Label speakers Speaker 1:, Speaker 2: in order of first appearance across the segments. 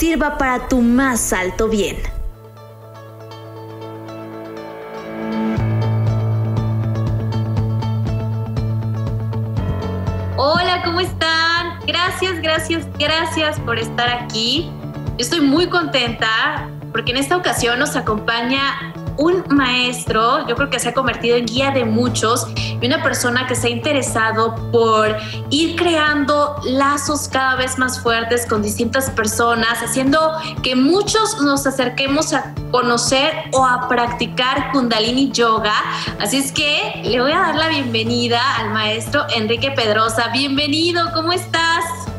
Speaker 1: sirva para tu más alto bien.
Speaker 2: Hola, ¿cómo están? Gracias, gracias, gracias por estar aquí. Estoy muy contenta porque en esta ocasión nos acompaña un maestro, yo creo que se ha convertido en guía de muchos y una persona que se ha interesado por ir creando lazos cada vez más fuertes con distintas personas, haciendo que muchos nos acerquemos a conocer o a practicar Kundalini Yoga. Así es que le voy a dar la bienvenida al maestro Enrique Pedrosa. Bienvenido, ¿cómo estás?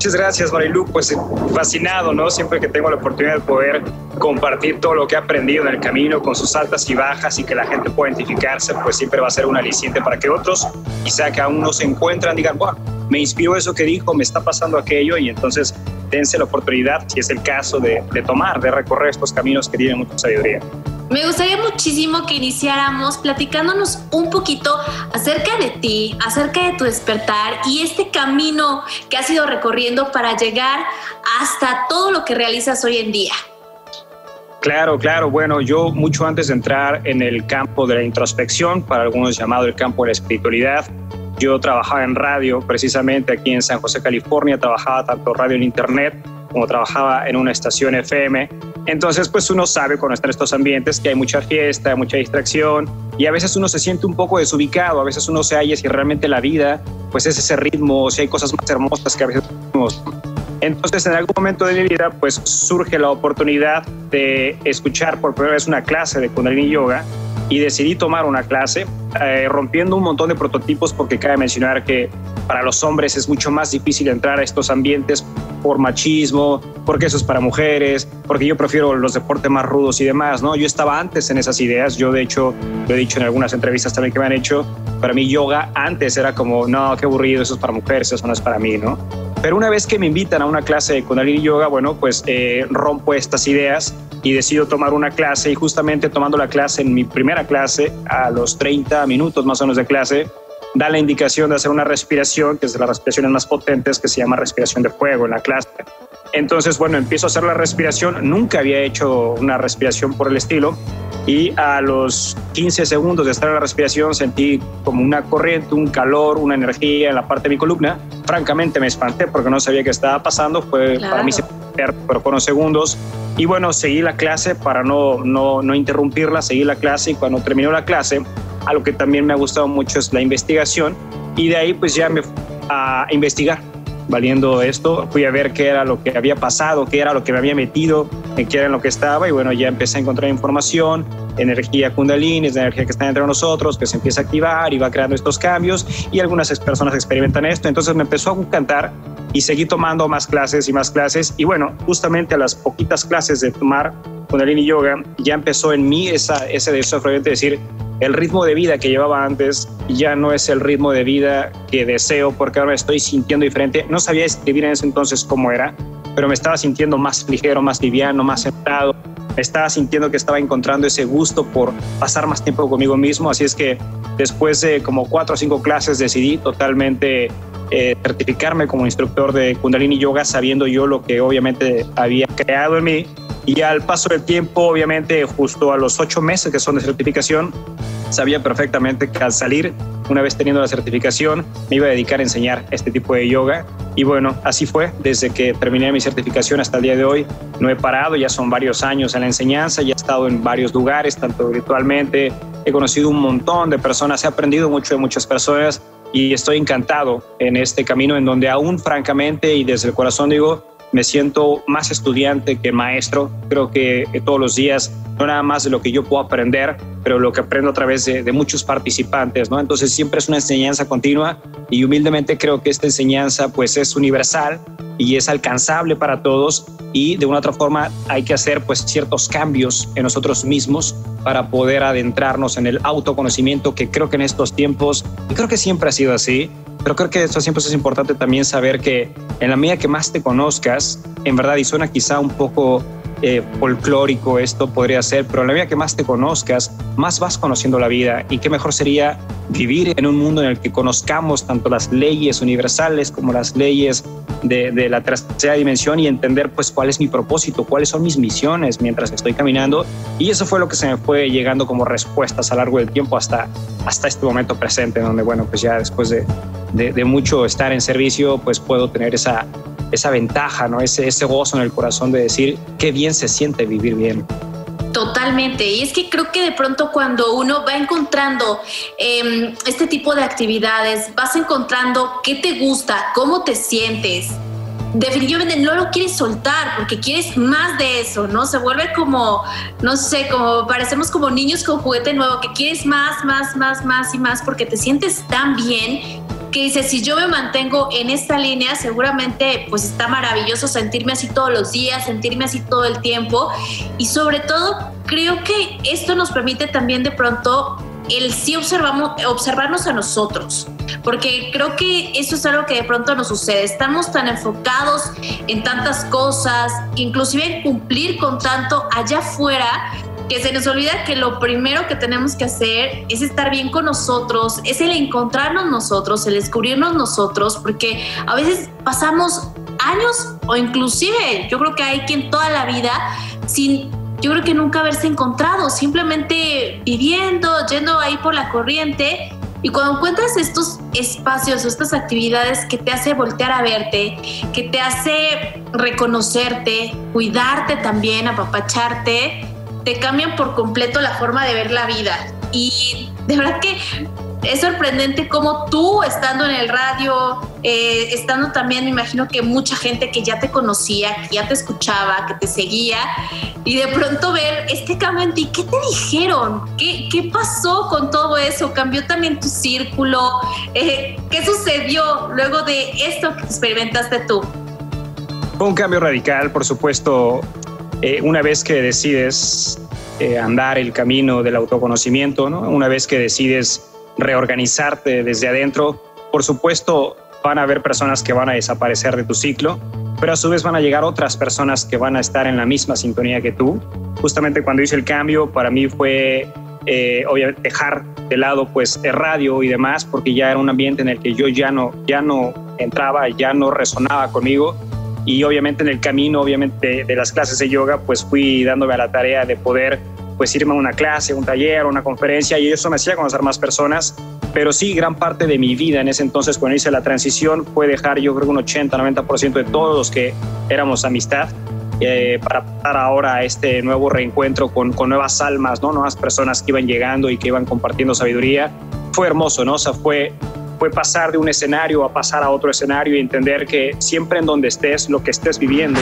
Speaker 3: Muchas gracias, Marilu. Pues fascinado, ¿no? Siempre que tengo la oportunidad de poder compartir todo lo que he aprendido en el camino con sus altas y bajas y que la gente pueda identificarse, pues siempre va a ser un aliciente para que otros, quizá que aún no se encuentran, digan, wow, me inspiró eso que dijo, me está pasando aquello y entonces dense la oportunidad, si es el caso, de, de tomar, de recorrer estos caminos que tienen mucha sabiduría.
Speaker 2: Me gustaría muchísimo que iniciáramos platicándonos un poquito acerca de ti, acerca de tu despertar y este camino que has ido recorriendo para llegar hasta todo lo que realizas hoy en día.
Speaker 3: Claro, claro. Bueno, yo mucho antes de entrar en el campo de la introspección, para algunos llamado el campo de la espiritualidad, yo trabajaba en radio, precisamente aquí en San José, California, trabajaba tanto radio en internet como trabajaba en una estación FM entonces, pues uno sabe cuando está en estos ambientes que hay mucha fiesta, mucha distracción y a veces uno se siente un poco desubicado, a veces uno se halla si realmente la vida, pues es ese ritmo, si hay cosas más hermosas que a veces tenemos. Entonces, en algún momento de mi vida, pues surge la oportunidad de escuchar por primera vez una clase de Kundalini Yoga y decidí tomar una clase eh, rompiendo un montón de prototipos porque cabe mencionar que para los hombres es mucho más difícil entrar a estos ambientes por machismo, porque eso es para mujeres, porque yo prefiero los deportes más rudos y demás, ¿no? Yo estaba antes en esas ideas, yo de hecho lo he dicho en algunas entrevistas también que me han hecho, para mí yoga antes era como, no, qué aburrido, eso es para mujeres, eso no es para mí, ¿no? Pero una vez que me invitan a una clase de Kundalini Yoga, bueno, pues eh, rompo estas ideas y decido tomar una clase y justamente tomando la clase en mi primera clase, a los 30 minutos más o menos de clase, da la indicación de hacer una respiración, que es de las respiraciones más potentes, que se llama respiración de fuego en la clase. Entonces, bueno, empiezo a hacer la respiración, nunca había hecho una respiración por el estilo y a los 15 segundos de estar en la respiración sentí como una corriente, un calor, una energía en la parte de mi columna. Francamente me espanté porque no sabía qué estaba pasando, fue para mí pero fueron segundos. Y bueno, seguí la clase para no, no, no interrumpirla, seguí la clase y cuando terminó la clase, algo que también me ha gustado mucho es la investigación y de ahí pues ya me fui a investigar valiendo esto, fui a ver qué era lo que había pasado, qué era lo que me había metido, en qué era en lo que estaba y bueno, ya empecé a encontrar información, energía kundalini, es la energía que está entre nosotros, que se empieza a activar y va creando estos cambios y algunas personas experimentan esto, entonces me empezó a encantar y seguí tomando más clases y más clases y bueno, justamente a las poquitas clases de tomar kundalini yoga ya empezó en mí esa, ese deseo de decir, el ritmo de vida que llevaba antes ya no es el ritmo de vida que deseo porque ahora me estoy sintiendo diferente. No sabía escribir en ese entonces cómo era, pero me estaba sintiendo más ligero, más liviano, más centrado. Estaba sintiendo que estaba encontrando ese gusto por pasar más tiempo conmigo mismo. Así es que después de como cuatro o cinco clases decidí totalmente eh, certificarme como instructor de Kundalini Yoga, sabiendo yo lo que obviamente había creado en mí y al paso del tiempo, obviamente, justo a los ocho meses que son de certificación, sabía perfectamente que al salir, una vez teniendo la certificación, me iba a dedicar a enseñar este tipo de yoga. Y bueno, así fue. Desde que terminé mi certificación hasta el día de hoy, no he parado. Ya son varios años en la enseñanza, ya he estado en varios lugares, tanto virtualmente. He conocido un montón de personas, he aprendido mucho de muchas personas y estoy encantado en este camino en donde aún francamente y desde el corazón digo, me siento más estudiante que maestro. Creo que, todos los días, no nada más de lo que yo puedo aprender, pero lo que aprendo a través de, muchos participantes, ¿no? Entonces siempre es una enseñanza continua y humildemente creo que esta enseñanza pues es universal y es alcanzable para todos y de una otra forma hay que hacer pues ciertos cambios en nosotros mismos para poder adentrarnos en el autoconocimiento que creo que en estos tiempos, y creo que siempre ha sido así, pero creo que en estos tiempos es importante también saber que en la medida que más te conozcas, en verdad, y suena quizá un poco eh, folclórico esto podría ser, pero en la medida que más te conozcas, más vas conociendo la vida y qué mejor sería vivir en un mundo en el que conozcamos tanto las leyes universales como las leyes de, la tercera dimensión y entender pues cuál es mi propósito, cuáles son mis misiones mientras estoy caminando. Y eso fue lo que se me fue llegando como respuestas a lo largo del tiempo hasta, hasta este momento presente, donde bueno, pues ya después de, de, de mucho estar en servicio, pues puedo tener esa esa ventaja, ¿no? Ese, ese gozo en el corazón de decir qué bien se siente vivir bien.
Speaker 2: Totalmente. Y es que creo que de pronto cuando uno va encontrando eh, este tipo de actividades, vas encontrando qué te gusta, cómo te sientes. Definitivamente no lo quieres soltar porque quieres más de eso, ¿no? Se vuelve como, no sé, como parecemos como niños con juguete nuevo, que quieres más, más, más, más y más porque te sientes tan bien que dice, si yo me mantengo en esta línea, seguramente pues está maravilloso sentirme así todos los días, sentirme así todo el tiempo y sobre todo creo que esto nos permite también de pronto el sí observamos, observarnos a nosotros, porque creo que eso es algo que de pronto nos sucede. Estamos tan enfocados en tantas cosas, inclusive en cumplir con tanto allá afuera, que se nos olvida que lo primero que tenemos que hacer es estar bien con nosotros, es el encontrarnos nosotros, el descubrirnos nosotros, porque a veces pasamos años o inclusive yo creo que hay quien toda la vida sin yo creo que nunca haberse encontrado, simplemente viviendo, yendo ahí por la corriente. Y cuando encuentras estos espacios, estas actividades que te hace voltear a verte, que te hace reconocerte, cuidarte también, apapacharte, te cambian por completo la forma de ver la vida. Y de verdad que es sorprendente cómo tú, estando en el radio, eh, estando también, me imagino que mucha gente que ya te conocía, que ya te escuchaba, que te seguía, y de pronto ver este cambio en ti, ¿qué te dijeron? ¿Qué, qué pasó con todo eso? ¿Cambió también tu círculo? Eh, ¿Qué sucedió luego de esto que experimentaste tú?
Speaker 3: Un cambio radical, por supuesto. Eh, una vez que decides eh, andar el camino del autoconocimiento, ¿no? una vez que decides reorganizarte desde adentro, por supuesto van a haber personas que van a desaparecer de tu ciclo, pero a su vez van a llegar otras personas que van a estar en la misma sintonía que tú. Justamente cuando hice el cambio, para mí fue eh, dejar de lado pues el radio y demás, porque ya era un ambiente en el que yo ya no, ya no entraba, ya no resonaba conmigo y obviamente en el camino, obviamente de, las clases de yoga, pues fui dándome a la tarea de poder pues irme a una clase, un taller, una conferencia y eso me hacía conocer más personas. Pero sí, gran parte de mi vida en ese entonces, cuando hice la transición, fue dejar yo creo un 80, 90% de todos los que éramos amistad eh, para pasar ahora a este nuevo reencuentro con, con, nuevas almas, ¿no? nuevas personas que iban llegando y que iban compartiendo sabiduría. Fue hermoso, ¿no? O sea, fue fue pasar de un escenario a pasar a otro escenario y entender que siempre en donde estés, lo que estés viviendo,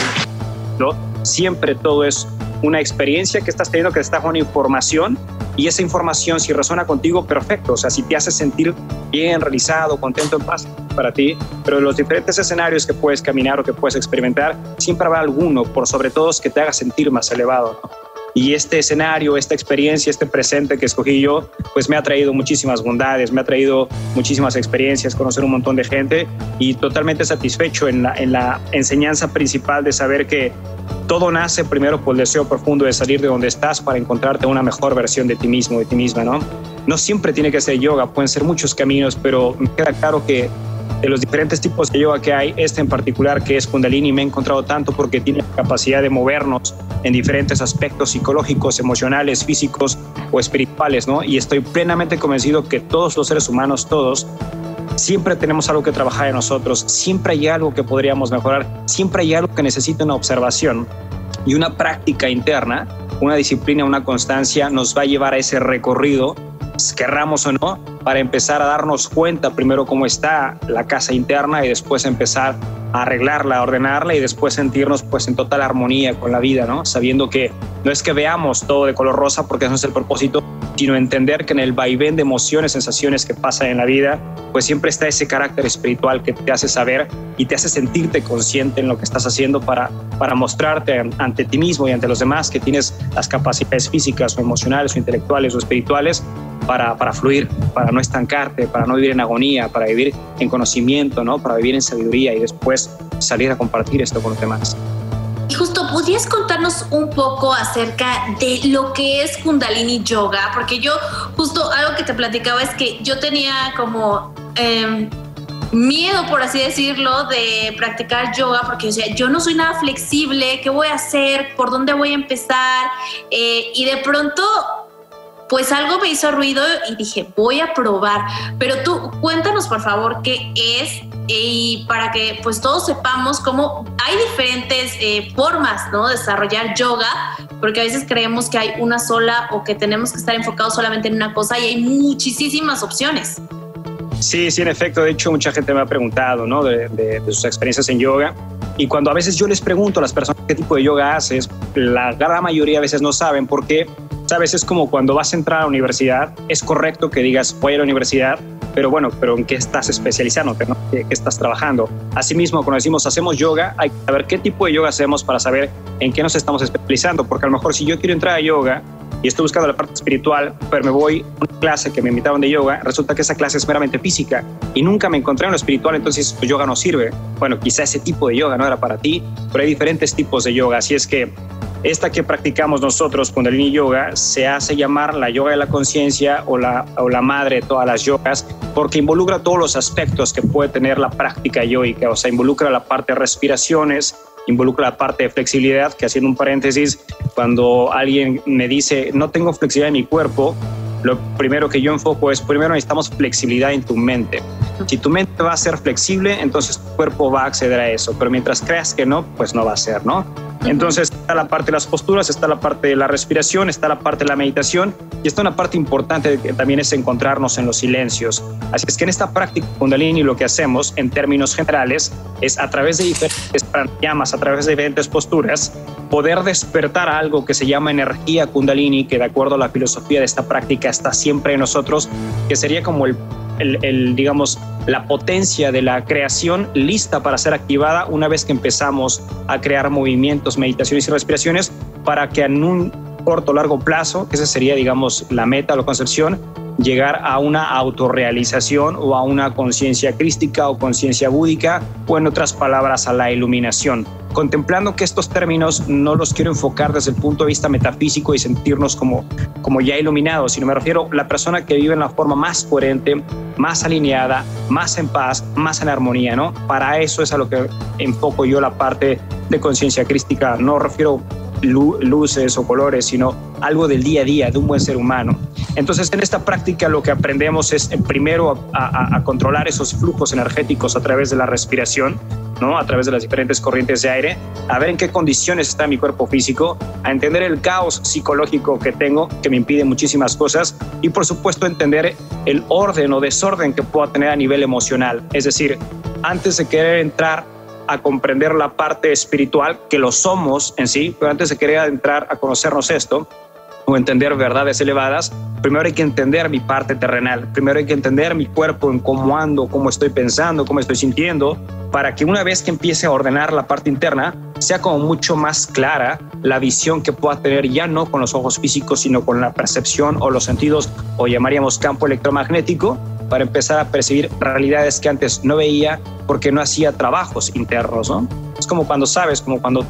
Speaker 3: ¿no? siempre todo es una experiencia que estás teniendo, que te está información y esa información si resuena contigo, perfecto, o sea, si te hace sentir bien, realizado, contento, en paz para ti, pero los diferentes escenarios que puedes caminar o que puedes experimentar, siempre habrá alguno, por sobre todo, que te haga sentir más elevado. Y este escenario, esta experiencia, este presente que escogí yo, pues me ha traído muchísimas bondades, me ha traído muchísimas experiencias, conocer un montón de gente y totalmente satisfecho en la, en la enseñanza principal de saber que todo nace primero por el deseo profundo de salir de donde estás para encontrarte una mejor versión de ti mismo, de ti misma, ¿no? No siempre tiene que ser yoga, pueden ser muchos caminos, pero me queda claro que de los diferentes tipos de yoga que hay, este en particular que es Kundalini me he encontrado tanto porque tiene capacidad de movernos en diferentes aspectos psicológicos, emocionales, físicos o espirituales, ¿no? Y estoy plenamente convencido que todos los seres humanos, todos, siempre tenemos algo que trabajar en nosotros, siempre hay algo que podríamos mejorar, siempre hay algo que necesita una observación y una práctica interna, una disciplina, una constancia nos va a llevar a ese recorrido querramos o no, para empezar a darnos cuenta primero cómo está la casa interna y después empezar arreglarla, ordenarla y después sentirnos pues en total armonía con la vida, ¿no? Sabiendo que no es que veamos todo de color rosa porque ese es el propósito, sino entender que en el vaivén de emociones, sensaciones que pasan en la vida, pues siempre está ese carácter espiritual que te hace saber y te hace sentirte consciente en lo que estás haciendo para, para mostrarte ante ti mismo y ante los demás que tienes las capacidades físicas o emocionales o intelectuales o espirituales para, para fluir, para no estancarte, para no vivir en agonía, para vivir en conocimiento, ¿no? para vivir en sabiduría y después salir a compartir esto con los demás.
Speaker 2: Y justo, ¿podrías contarnos un poco acerca de lo que es Kundalini Yoga? Porque yo, justo algo que te platicaba es que yo tenía como em, miedo, por así decirlo, de practicar yoga, porque o sea, yo no soy nada flexible, ¿qué voy a hacer? ¿Por dónde voy a empezar? Eh, y de pronto pues algo me hizo ruido y dije, voy a probar. Pero tú cuéntanos por favor qué es y para que pues todos sepamos cómo hay diferentes eh, formas ¿no? de desarrollar yoga, porque a veces creemos que hay una sola o que tenemos que estar enfocados solamente en una cosa y hay muchísimas opciones.
Speaker 3: Sí, sí, en efecto. De hecho, mucha gente me ha preguntado ¿no? de, de sus experiencias en yoga. Y cuando a veces yo les pregunto a las personas qué tipo de yoga haces, la gran mayoría a veces no saben por qué Sabes, es como cuando vas a entrar a la universidad, es correcto que digas voy a la universidad, pero bueno, pero ¿en qué estás especializándote? ¿no? ¿Qué, ¿Qué, estás trabajando? Asimismo, cuando decimos hacemos yoga, hay que saber qué tipo de yoga hacemos para saber en qué nos estamos especializando, porque a lo mejor si yo quiero entrar a yoga y estoy buscando la parte espiritual, pero me voy a una clase que me invitaron de yoga, resulta que esa clase es meramente física y nunca me encontré en lo espiritual, entonces pues, yoga no sirve. Bueno, quizá ese tipo de yoga no era para ti, pero hay diferentes tipos de yoga, así es que esta que practicamos nosotros, Kundalini Yoga, se hace llamar la yoga de la conciencia o la, o la madre de todas las yogas, porque involucra todos los aspectos que puede tener la práctica yoica, o sea, involucra la parte de respiraciones, involucra la parte de flexibilidad, que haciendo un paréntesis, cuando alguien me dice, no tengo flexibilidad en mi cuerpo, lo primero que yo enfoco es, primero necesitamos flexibilidad en tu mente. Si tu mente va a ser flexible, entonces tu cuerpo va a acceder a eso, pero mientras creas que no, pues no va a ser, ¿no? Entonces está la parte de las posturas, está la parte de la respiración, está la parte de la meditación y está una parte importante que también es encontrarnos en los silencios. Así es que en esta práctica Kundalini lo que hacemos en términos generales es a través de diferentes pranayamas, a través de diferentes posturas, poder despertar algo que se llama energía Kundalini, que de acuerdo a la filosofía de esta práctica está siempre en nosotros, que sería como el el, digamos, la potencia de la creación lista para ser activada una vez que empezamos a crear movimientos, meditaciones y respiraciones para que en un corto o largo plazo, que esa sería, digamos, la meta o la concepción, llegar a una autorrealización o a una conciencia crística o conciencia búdica o en otras palabras a la iluminación. Contemplando que estos términos no los quiero enfocar desde el punto de vista metafísico y sentirnos como, como ya iluminados, sino me refiero a la persona que vive en la forma más coherente, más alineada, más en paz, más en armonía, ¿no? Para eso es a lo que enfoco yo la parte de conciencia crística. No refiero luces o colores, sino algo del día a día de un buen ser humano. Entonces, en esta práctica lo que aprendemos es eh, primero a, controlar esos flujos energéticos a través de la respiración, ¿no? a través de las diferentes corrientes de aire, a ver en qué condiciones está mi cuerpo físico, a entender el caos psicológico que tengo, que me impide muchísimas cosas, y por supuesto entender el orden o desorden que pueda tener a nivel emocional. Es decir, antes de querer entrar a comprender la parte espiritual, que lo somos en sí, pero antes de querer entrar a conocernos esto, o entender verdades elevadas, primero hay que entender mi parte terrenal, primero hay que entender mi cuerpo, en cómo ando, cómo estoy pensando, cómo estoy sintiendo, para que una vez que empiece a ordenar la parte interna, sea como mucho más clara la visión que pueda tener ya no con los ojos físicos, sino con la percepción o los sentidos, o llamaríamos campo electromagnético, para empezar a percibir realidades que antes no veía porque no hacía trabajos internos, ¿no? Es como cuando sabes, como cuando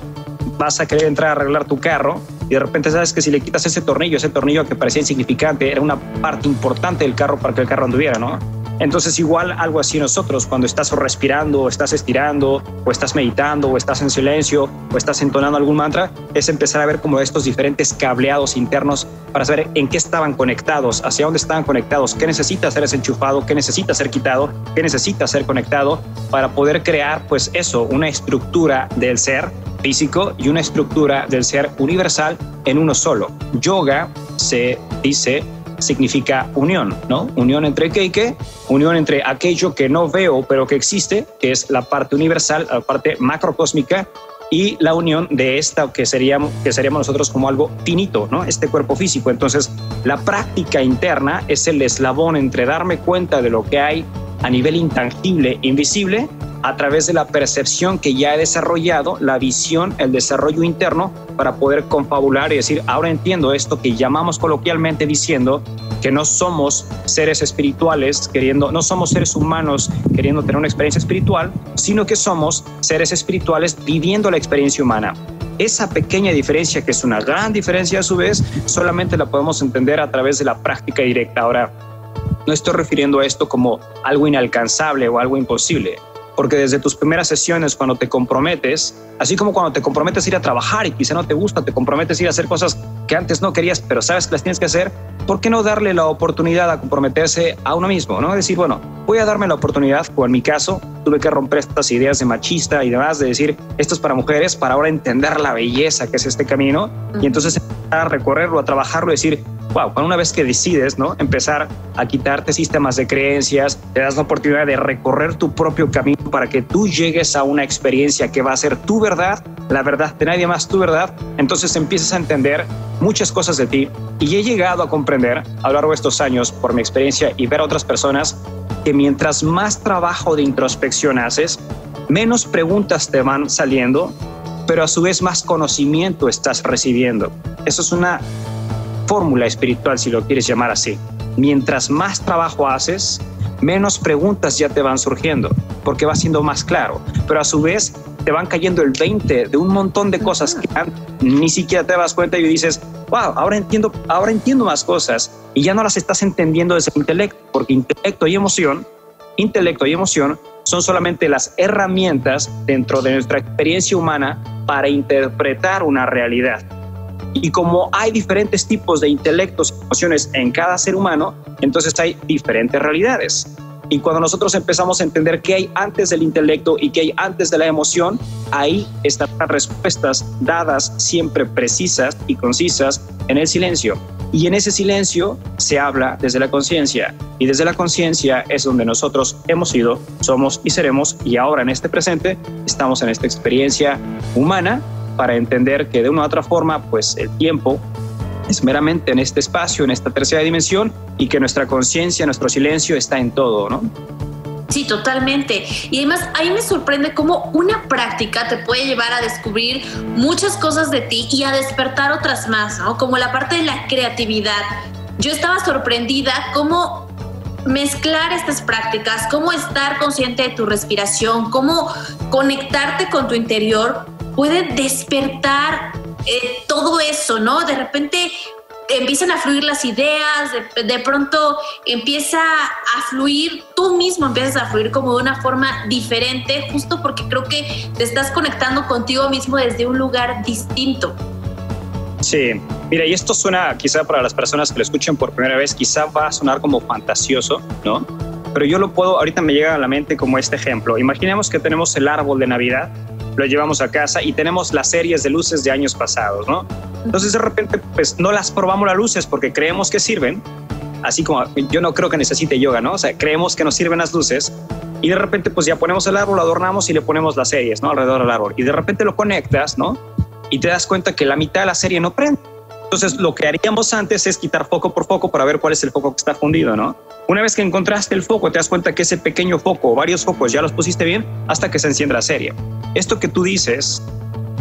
Speaker 3: vas a querer entrar a arreglar tu carro y de repente sabes que si le quitas ese tornillo, ese tornillo que parecía insignificante, era una parte importante del carro para que el carro anduviera, ¿no? Entonces igual algo así nosotros, cuando estás respirando, o estás estirando, o estás meditando, o estás en silencio, o estás entonando algún mantra, es empezar a ver como estos diferentes cableados internos para saber en qué estaban conectados, hacia dónde estaban conectados, qué necesita ser desenchufado, qué necesita ser quitado, qué necesita ser conectado para poder crear pues eso, una estructura del ser físico y una estructura del ser universal en uno solo. Yoga se dice significa unión, ¿no? Unión entre qué y qué, unión entre aquello que no veo pero que existe, que es la parte universal, la parte macrocósmica, y la unión de esta que seríamos, que seríamos nosotros como algo finito, ¿no? Este cuerpo físico. Entonces, la práctica interna es el eslabón entre darme cuenta de lo que hay a nivel intangible, invisible, a través de la percepción que ya he desarrollado, la visión, el desarrollo interno, para poder confabular y decir, ahora entiendo esto que llamamos coloquialmente diciendo que no somos seres espirituales queriendo, no somos seres humanos queriendo tener una experiencia espiritual, sino que somos seres espirituales viviendo la experiencia humana. Esa pequeña diferencia, que es una gran diferencia a su vez, solamente la podemos entender a través de la práctica directa. Ahora, no estoy refiriendo a esto como algo inalcanzable o algo imposible porque desde tus primeras sesiones, cuando te comprometes, así como cuando te comprometes a ir a trabajar y quizá no te gusta, te comprometes a ir a hacer cosas que antes no querías, pero sabes que las tienes que hacer, ¿por qué no darle la oportunidad a comprometerse a uno mismo? ¿no? Decir, bueno, voy a darme la oportunidad, o en mi caso, tuve que romper estas ideas de machista y demás, de decir, esto es para mujeres, para ahora entender la belleza que es este camino, y entonces a recorrerlo, a trabajarlo, decir, wow, una vez que decides, ¿no? Empezar a quitarte sistemas de creencias, te das la oportunidad de recorrer tu propio camino para que tú llegues a una experiencia que va a ser tu verdad, la verdad de nadie más, tu verdad. Entonces empiezas a entender muchas cosas de ti y he llegado a comprender a lo largo de estos años por mi experiencia y ver a otras personas que mientras más trabajo de introspección haces, menos preguntas te van saliendo, pero a su vez más conocimiento estás recibiendo. Eso es una fórmula espiritual, si lo quieres llamar así. Mientras más trabajo haces, menos preguntas ya te van surgiendo, porque va siendo más claro, pero a su vez te van cayendo el 20 de un montón de cosas que ni siquiera te das cuenta y dices, wow, ahora entiendo, ahora entiendo más cosas y ya no las estás entendiendo desde el intelecto, porque intelecto y emoción, intelecto y emoción son solamente las herramientas dentro de nuestra experiencia humana para interpretar una realidad. Y como hay diferentes tipos de intelectos y emociones en cada ser humano, entonces hay diferentes realidades. Y cuando nosotros empezamos a entender qué hay antes del intelecto y qué hay antes de la emoción, ahí están las respuestas dadas siempre precisas y concisas en el silencio. Y en ese silencio se habla desde la conciencia. Y desde la conciencia es donde nosotros hemos sido, somos y seremos. Y ahora en este presente estamos en esta experiencia humana para entender que de una u otra forma, pues el tiempo es meramente en este espacio, en esta tercera dimensión, y que nuestra conciencia, nuestro silencio está en todo, ¿no?
Speaker 2: Sí, totalmente. Y además, ahí me sorprende cómo una práctica te puede llevar a descubrir muchas cosas de ti y a despertar otras más, ¿no? Como la parte de la creatividad. Yo estaba sorprendida cómo mezclar estas prácticas, cómo estar consciente de tu respiración, cómo conectarte con tu interior puede despertar eh, todo eso, ¿no? De repente empiezan a fluir las ideas, de, pronto empieza a fluir, tú mismo empiezas a fluir como de una forma diferente, justo porque creo que te estás conectando contigo mismo desde un lugar distinto.
Speaker 3: Sí, mira, y esto suena quizá para las personas que lo escuchen por primera vez, quizá va a sonar como fantasioso, ¿no? Pero yo lo puedo, ahorita me llega a la mente como este ejemplo. Imaginemos que tenemos el árbol de Navidad lo llevamos a casa y tenemos las series de luces de años pasados, ¿no? Entonces de repente pues no las probamos las luces porque creemos que sirven, así como yo no creo que necesite yoga, ¿no? O sea, creemos que nos sirven las luces y de repente pues ya ponemos el árbol, lo adornamos y le ponemos las series, ¿no? Alrededor del árbol y de repente lo conectas, ¿no? Y te das cuenta que la mitad de la serie no prende. Entonces lo que haríamos antes es quitar foco por foco para ver cuál es el foco que está fundido, ¿no? Una vez que encontraste el foco, te das cuenta que ese pequeño foco varios focos ya los pusiste bien hasta que se encienda la serie. Esto que tú dices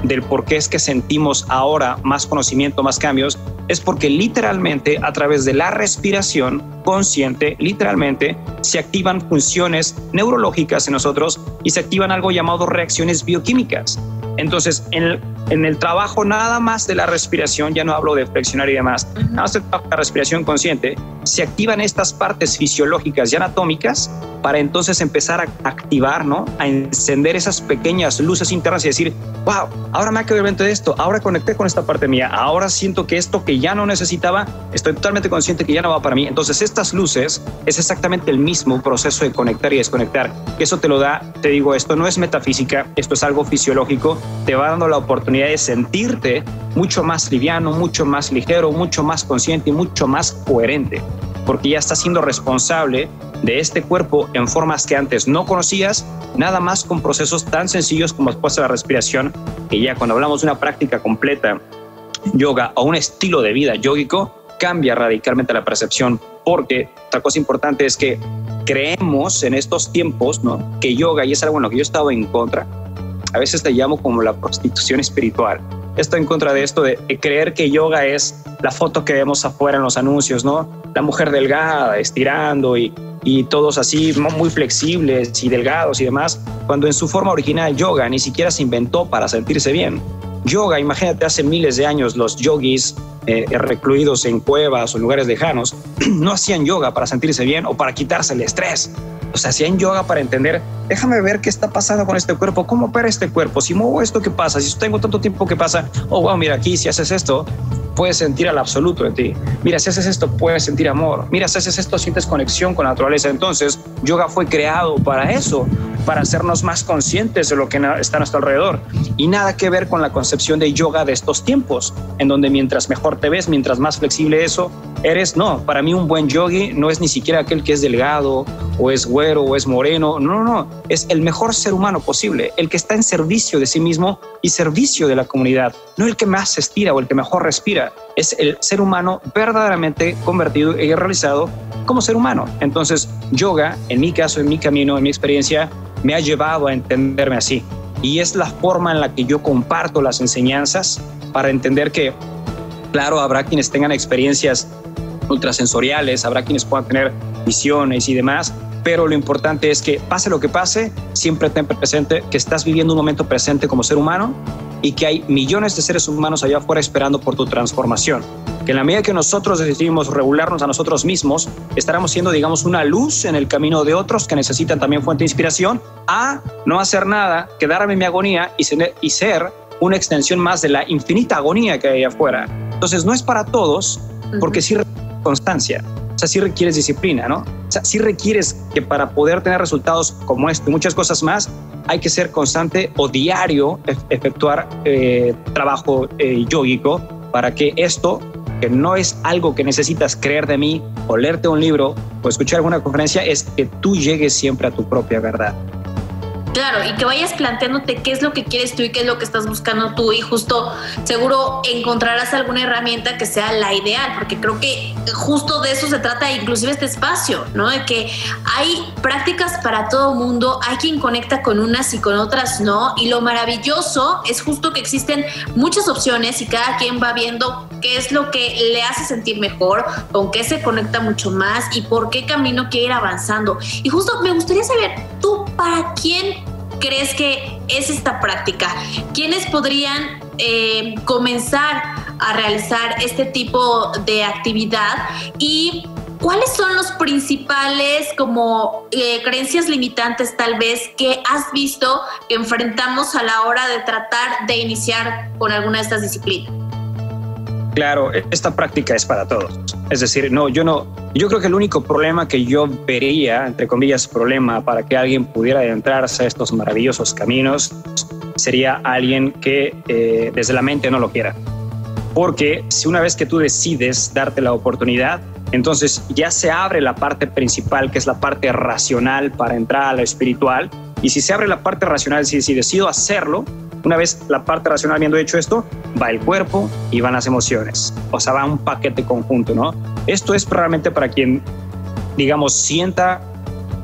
Speaker 3: del por qué es que sentimos ahora más conocimiento, más cambios, es porque literalmente a través de la respiración consciente, literalmente, se activan funciones neurológicas en nosotros y se activan algo llamado reacciones bioquímicas. Entonces, en el, en el trabajo nada más de la respiración, ya no hablo de flexionar y demás, nada más de la respiración consciente, se activan estas partes fisiológicas y anatómicas para entonces empezar a activar, ¿no? A encender esas pequeñas luces internas y decir, wow, ahora me ha quedado de esto, ahora conecté con esta parte mía, ahora siento que esto que ya no necesitaba, estoy totalmente consciente que ya no va para mí. Entonces, estas luces es exactamente el mismo proceso de conectar y desconectar. Eso te lo da, te digo, esto no es metafísica, esto es algo fisiológico, te va dando la oportunidad de sentirte mucho más liviano, mucho más ligero, mucho más consciente y mucho más coherente. porque ya estás siendo responsable de este cuerpo en formas que antes no conocías, nada más con procesos tan sencillos como después de la respiración, que ya cuando hablamos de una práctica completa, yoga o un estilo de vida yógico, cambia radicalmente la percepción, porque otra cosa importante es que creemos en estos tiempos ¿no? que yoga, y es algo en lo que yo he estado en contra, a veces te llamo como la prostitución espiritual. Estoy en contra de esto de, creer que yoga es la foto que vemos afuera en los anuncios, ¿no? La mujer delgada, estirando y, y todos así muy flexibles y delgados y demás, cuando en su forma original yoga ni siquiera se inventó para sentirse bien. Yoga, imagínate hace miles de años los yogis eh, recluidos en cuevas o lugares lejanos, no hacían yoga para sentirse bien o para quitarse el estrés. O sea, hacían yoga para entender, déjame ver qué está pasando con este cuerpo, cómo opera este cuerpo, si muevo esto, ¿qué pasa? Si tengo tanto tiempo, ¿qué pasa? Oh, wow, mira aquí, si haces esto, puedes sentir al absoluto en ti. Mira, si haces esto, puedes sentir amor. Mira, si haces esto, sientes conexión con la naturaleza. Entonces, yoga fue creado para eso, para hacernos más conscientes de lo que está a nuestro alrededor. Y nada que ver con la concepción de yoga de estos tiempos, en donde mientras mejor te ves, mientras más flexible eso, eres, no, para mí un buen yogi no es ni siquiera aquel que es delgado o es güero o es moreno, no, no, no, es el mejor ser humano posible, el que está en servicio de sí mismo y servicio de la comunidad, no el que más estira o el que mejor respira, es el ser humano verdaderamente convertido y realizado como ser humano. Entonces, yoga, en mi caso, en mi camino, en mi experiencia, me ha llevado a entenderme así. Y es la forma en la que yo comparto las enseñanzas para entender que, claro, habrá quienes tengan experiencias ultrasensoriales, habrá quienes puedan tener visiones y demás, pero lo importante es que pase lo que pase, siempre ten presente que estás viviendo un momento presente como ser humano y que hay millones de seres humanos allá afuera esperando por tu transformación. Que en la medida que nosotros decidimos regularnos a nosotros mismos, estaremos siendo, digamos, una luz en el camino de otros que necesitan también fuente de inspiración, a no hacer nada, quedarme en mi agonía y ser, y ser una extensión más de la infinita agonía que hay afuera. Entonces, no es para todos, porque sí constancia. O sea, sí requieres disciplina, ¿no? O sea, sí requieres que para poder tener resultados como esto y muchas cosas más, hay que ser constante o diario efectuar eh, trabajo eh, para que esto, que no es algo que necesitas creer de mí o leerte un libro o escuchar alguna conferencia, es que tú llegues siempre a tu propia verdad.
Speaker 2: Claro, y que vayas planteándote qué es lo que quieres tú y qué es lo que estás buscando tú y justo seguro encontrarás alguna herramienta que sea la ideal, porque creo que justo de eso se trata inclusive este espacio, ¿no? De que hay prácticas para todo mundo, hay quien conecta con unas y con otras no, y lo maravilloso es justo que existen muchas opciones y cada quien va viendo qué es lo que le hace sentir mejor, con qué se conecta mucho más y por qué camino quiere ir avanzando. Y justo me gustaría saber, tú, ¿para quién crees que es esta práctica? ¿Quiénes podrían eh, comenzar a realizar este tipo de actividad? Y ¿Cuáles son los principales como eh, creencias limitantes tal vez que has visto que enfrentamos a la hora de tratar de iniciar con alguna de estas disciplinas?
Speaker 3: Claro, esta práctica es para todos. Es decir, no, yo no, yo creo que el único problema que yo vería, entre comillas, problema para que alguien pudiera adentrarse a estos maravillosos caminos sería alguien que eh, desde la mente no lo quiera. Porque si una vez que tú decides darte la oportunidad, entonces ya se abre la parte principal, que es la parte racional para entrar a lo espiritual. Y si se abre la parte racional, si, si decido hacerlo, una vez la parte racional habiendo hecho esto, va el cuerpo y van las emociones. O sea, va un paquete conjunto, ¿no? Esto es realmente para quien, digamos, sienta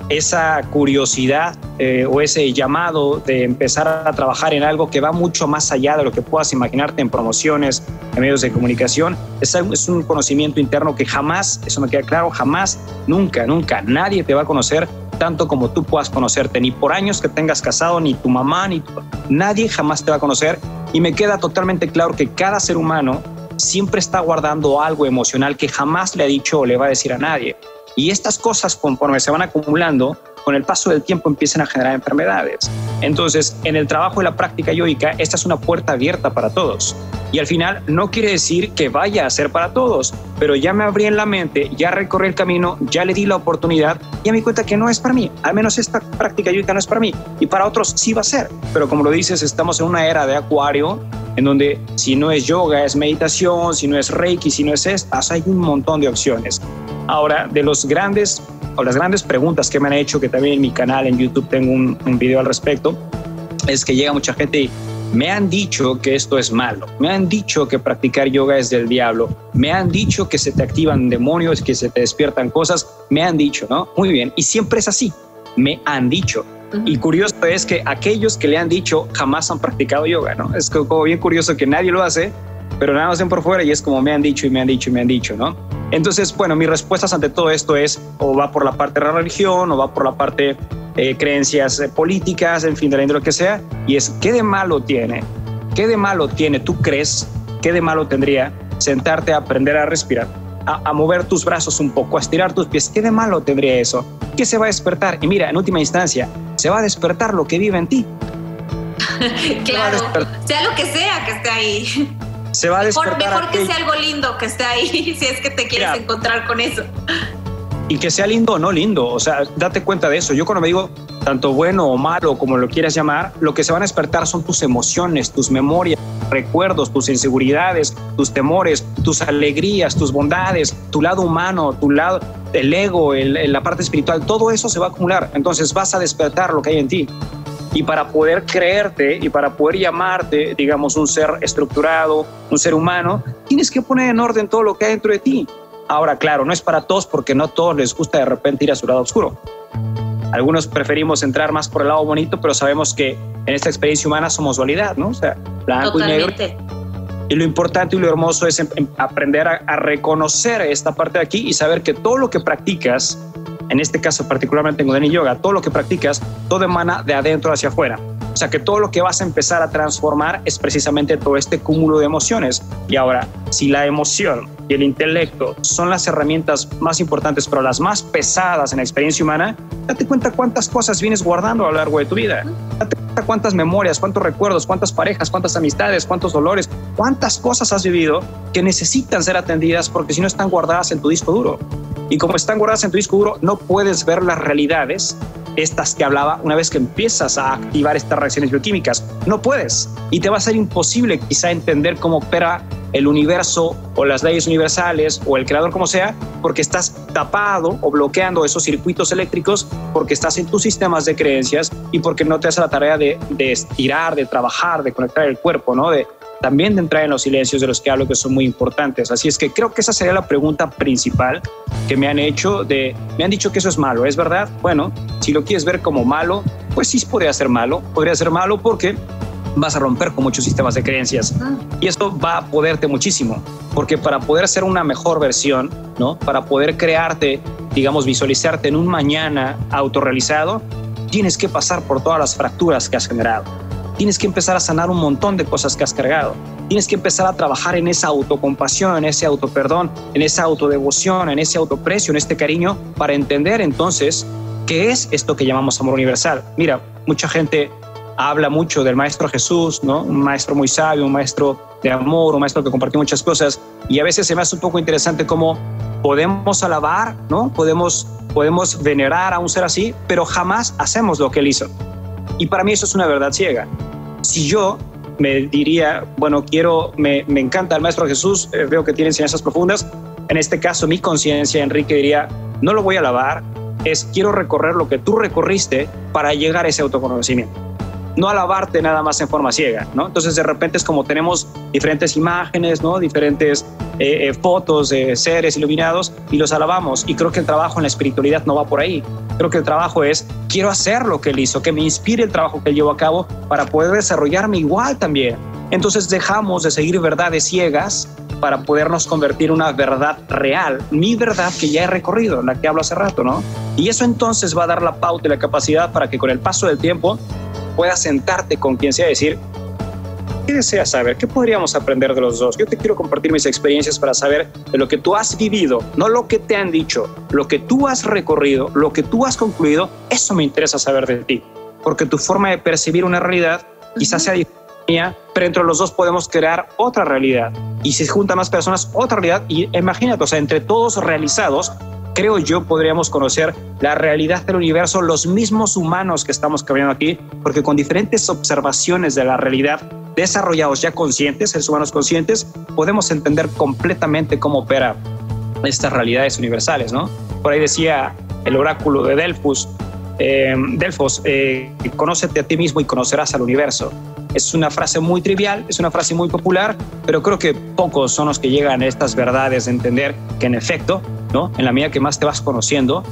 Speaker 3: esa curiosidad eh, o ese llamado de empezar a trabajar en algo que va mucho más allá de lo que puedas imaginarte en promociones, en medios de comunicación. Es, es un conocimiento interno que jamás, eso me queda claro, jamás, nunca, nunca, nadie te va a conocer tanto como tú puedas conocerte, ni por años que tengas casado, ni tu mamá, ni nadie jamás te va a conocer. Y me queda totalmente claro que cada ser humano siempre está guardando algo emocional que jamás le ha dicho o le va a decir a nadie. Y estas cosas, conforme se van acumulando, con el paso del tiempo empiezan a generar enfermedades. Entonces, en el trabajo y la práctica yoica, esta es una puerta abierta para todos. Y al final no quiere decir que vaya a ser para todos, pero ya me abrí en la mente, ya recorrí el camino, ya le di la oportunidad y me di cuenta que no es para mí. Al menos esta práctica yoica no es para mí. Y para otros sí va a ser. Pero como lo dices, estamos en una era de acuario en donde si no es yoga es meditación, si no es reiki, si no es esto, hay un montón de opciones. Ahora, de los grandes o las grandes preguntas que me han hecho, que también en mi canal en YouTube tengo un, un video al respecto, es que llega mucha gente y me han dicho que esto es malo, me han dicho que practicar yoga es del diablo, me han dicho que se te activan demonios, que se te despiertan cosas, me han dicho, ¿no? Muy bien, y siempre es así, me han dicho. Y curioso es que aquellos que le han dicho jamás han practicado yoga, ¿no? Es como bien curioso que nadie lo hace, pero nada más ven por fuera y es como me han dicho y me han dicho y me han dicho, ¿no? Entonces, bueno, mis respuestas ante todo esto es o va por la parte de la religión o va por la parte eh, creencias eh, políticas, en fin, de la índole que sea, y es qué de malo tiene, qué de malo tiene, tú crees, qué de malo tendría sentarte a aprender a respirar, a, mover tus brazos un poco, a estirar tus pies, qué de malo tendría eso, qué se va a despertar, y mira, en última instancia, se va a despertar lo que vive en ti.
Speaker 2: claro, sea lo que sea que esté ahí.
Speaker 3: Se va a
Speaker 2: despertar. Mejor, mejor que sea algo lindo que esté ahí, si es que te quieres encontrar con eso
Speaker 3: y que sea lindo o no lindo. O sea, date cuenta de eso. Yo cuando me digo tanto bueno o malo, como lo quieras llamar, lo que se van a despertar son tus emociones, tus memorias, recuerdos, tus inseguridades, tus temores, tus alegrías, tus bondades, tu lado humano, tu lado, el ego, la parte espiritual, todo eso se va a acumular. Entonces vas a despertar lo que hay en ti. Y para poder creerte y para poder llamarte, digamos, un ser estructurado, un ser humano, tienes que poner en orden todo lo que hay dentro de ti. Ahora, claro, no es para todos porque no a todos les gusta de repente ir a su lado oscuro. Algunos preferimos entrar más por el lado bonito, pero sabemos que en esta experiencia humana somos dualidad, ¿no? O sea, blanco y negro. Y lo importante y lo hermoso es em, em, aprender a, a, reconocer esta parte de aquí y saber que todo lo que practicas, en este caso particularmente en Udeni Yoga, todo lo que practicas, todo emana de adentro hacia afuera. O sea que todo lo que vas a empezar a transformar es precisamente todo este cúmulo de emociones. Y ahora, si la emoción y el intelecto son las herramientas más importantes, pero las más pesadas en la experiencia humana, date cuenta cuántas cosas vienes guardando a lo largo de tu vida. Date cuenta cuántas memorias, cuántos recuerdos, cuántas parejas, cuántas amistades, cuántos dolores, cuántas cosas has vivido que necesitan ser atendidas porque si no están guardadas en tu disco duro. Y como están guardadas en tu disco duro, no puedes ver las realidades estas que hablaba, una vez que empiezas a activar estas reacciones bioquímicas. No puedes y te va a ser imposible quizá entender cómo opera el universo o las leyes universales o el creador como sea, porque estás tapado o bloqueando esos circuitos eléctricos, porque estás en tus sistemas de creencias y porque no te hace la tarea de, de estirar, de trabajar, de conectar el cuerpo, ¿no? De, también de entrar en los silencios de los que hablo que son muy importantes. Así es que creo que esa sería la pregunta principal que me han hecho de, me han dicho que eso es malo, ¿es verdad? Bueno, si lo quieres ver como malo, pues sí podría ser malo, podría ser malo porque vas a romper con muchos sistemas de creencias y esto va a poderte muchísimo, porque para poder ser una mejor versión, ¿no? Para poder crearte, digamos, visualizarte en un mañana autorrealizado, tienes que pasar por todas las fracturas que has generado tienes que empezar a sanar un montón de cosas que has cargado. Tienes que empezar a trabajar en esa autocompasión, en ese autoperdón, en esa autodevoción, en ese autoprecio, en este cariño, para entender entonces qué es esto que llamamos amor universal. Mira, mucha gente habla mucho del maestro Jesús, ¿no? Un maestro muy sabio, un maestro de amor, un maestro que compartió muchas cosas y a veces se me hace un poco interesante cómo podemos alabar, ¿no? Podemos podemos venerar a un ser así, pero jamás hacemos lo que él hizo. Y para mí eso es una verdad ciega. Si yo me diría, bueno, quiero, me, me encanta el Maestro Jesús, eh, veo que tiene enseñanzas profundas, en este caso mi conciencia, Enrique, diría, no lo voy a alabar, es quiero recorrer lo que tú recorriste para llegar a ese autoconocimiento no alabarte nada más en forma ciega, ¿no? Entonces de repente es como tenemos diferentes imágenes, ¿no? Diferentes eh, eh, fotos de seres iluminados y los alabamos. Y creo que el trabajo en la espiritualidad no va por ahí. Creo que el trabajo es, quiero hacer lo que él hizo, que me inspire el trabajo que él llevó a cabo para poder desarrollarme igual también. Entonces dejamos de seguir verdades ciegas para podernos convertir en una verdad real, mi verdad que ya he recorrido, la que hablo hace rato, ¿no? Y eso entonces va a dar la pauta y la capacidad para que con el paso del tiempo puedas sentarte con quien sea y decir, ¿qué deseas saber? ¿Qué podríamos aprender de los dos? Yo te quiero compartir mis experiencias para saber de lo que tú has vivido, no lo que te han dicho, lo que tú has recorrido, lo que tú has concluido, eso me interesa saber de ti, porque tu forma de percibir una realidad quizás sea diferente pero entre los dos podemos crear otra realidad. Y si se juntan más personas, otra realidad. Y imagínate, o sea, entre todos realizados, creo yo, podríamos conocer la realidad del universo, los mismos humanos que estamos caminando aquí, porque con diferentes observaciones de la realidad desarrollados ya conscientes, seres humanos conscientes, podemos entender completamente cómo opera estas realidades universales, ¿no? Por ahí decía el oráculo de Delfos, eh, Delfos, eh, conócete a ti mismo y conocerás al universo. Es una frase muy trivial, es una frase muy popular, pero creo que pocos son los que llegan a estas verdades de entender que en efecto, ¿no? En la medida que más te vas conociendo,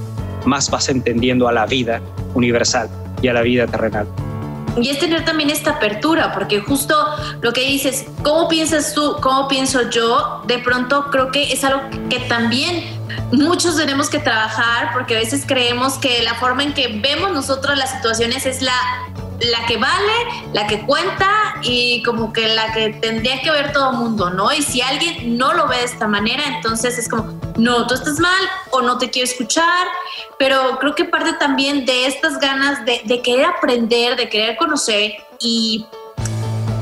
Speaker 3: más vas entendiendo a la vida universal y a la vida terrenal.
Speaker 2: Y es tener también esta apertura, porque justo lo que dices, ¿cómo piensas tú? ¿Cómo pienso yo? De pronto creo que es algo que también muchos tenemos que trabajar, porque a veces creemos que la forma en que vemos nosotros las situaciones es la la que vale, la que cuenta y como que la que tendría que ver todo el mundo, ¿no? Y si alguien no lo ve de esta manera, entonces es como, no, tú estás mal o no te quiero escuchar, pero creo que parte también de estas ganas de, querer aprender, de querer conocer y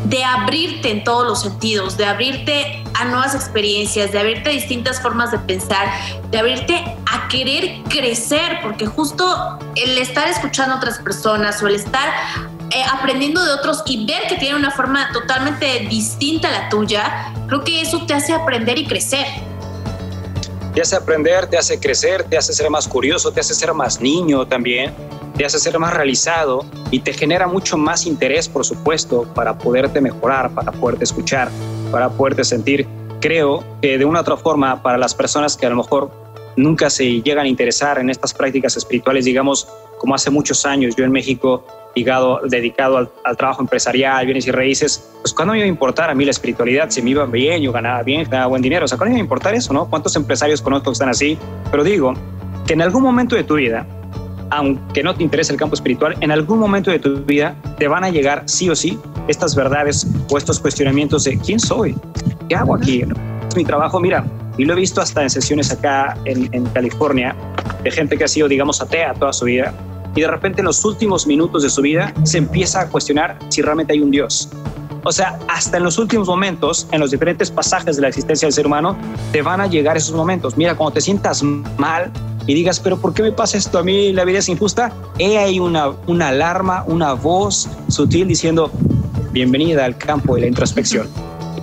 Speaker 2: de abrirte en todos los sentidos, de abrirte a nuevas experiencias, de abrirte a distintas formas de pensar, de abrirte a querer crecer, porque justo el estar escuchando a otras personas o el estar eh, aprendiendo de otros y ver que tienen una forma totalmente distinta a la tuya, creo que eso te hace aprender y crecer.
Speaker 3: Te hace aprender, te hace crecer, te hace ser más curioso, te hace ser más niño también te hace ser más realizado y te genera mucho más interés, por supuesto, para poderte mejorar, para poderte escuchar, para poderte sentir. Creo que de una u otra forma, para las personas que a lo mejor nunca se llegan a interesar en estas prácticas espirituales, digamos, como hace muchos años yo en México, ligado, dedicado al, trabajo empresarial, bienes y raíces, pues cuando me iba a importar a mí la espiritualidad? Si me iba bien, yo ganaba bien, ganaba buen dinero, o sea, ¿cuándo me iba a importar eso, no? ¿Cuántos empresarios conozco que están así? Pero digo que en algún momento de tu vida, aunque no te interese el campo espiritual, en algún momento de tu vida te van a llegar sí o sí estas verdades o estos cuestionamientos de quién soy, qué hago aquí, mi trabajo, mira, y lo he visto hasta en sesiones acá en, en California de gente que ha sido, digamos, atea toda su vida y de repente en los últimos minutos de su vida se empieza a cuestionar si realmente hay un Dios. O sea, hasta en los últimos momentos, en los diferentes pasajes de la existencia del ser humano, te van a llegar esos momentos. Mira, cuando te sientas mal, y digas, pero ¿por qué me pasa esto a mí? La vida es injusta. He ahí una, una alarma, una voz sutil diciendo, bienvenida al campo de la introspección.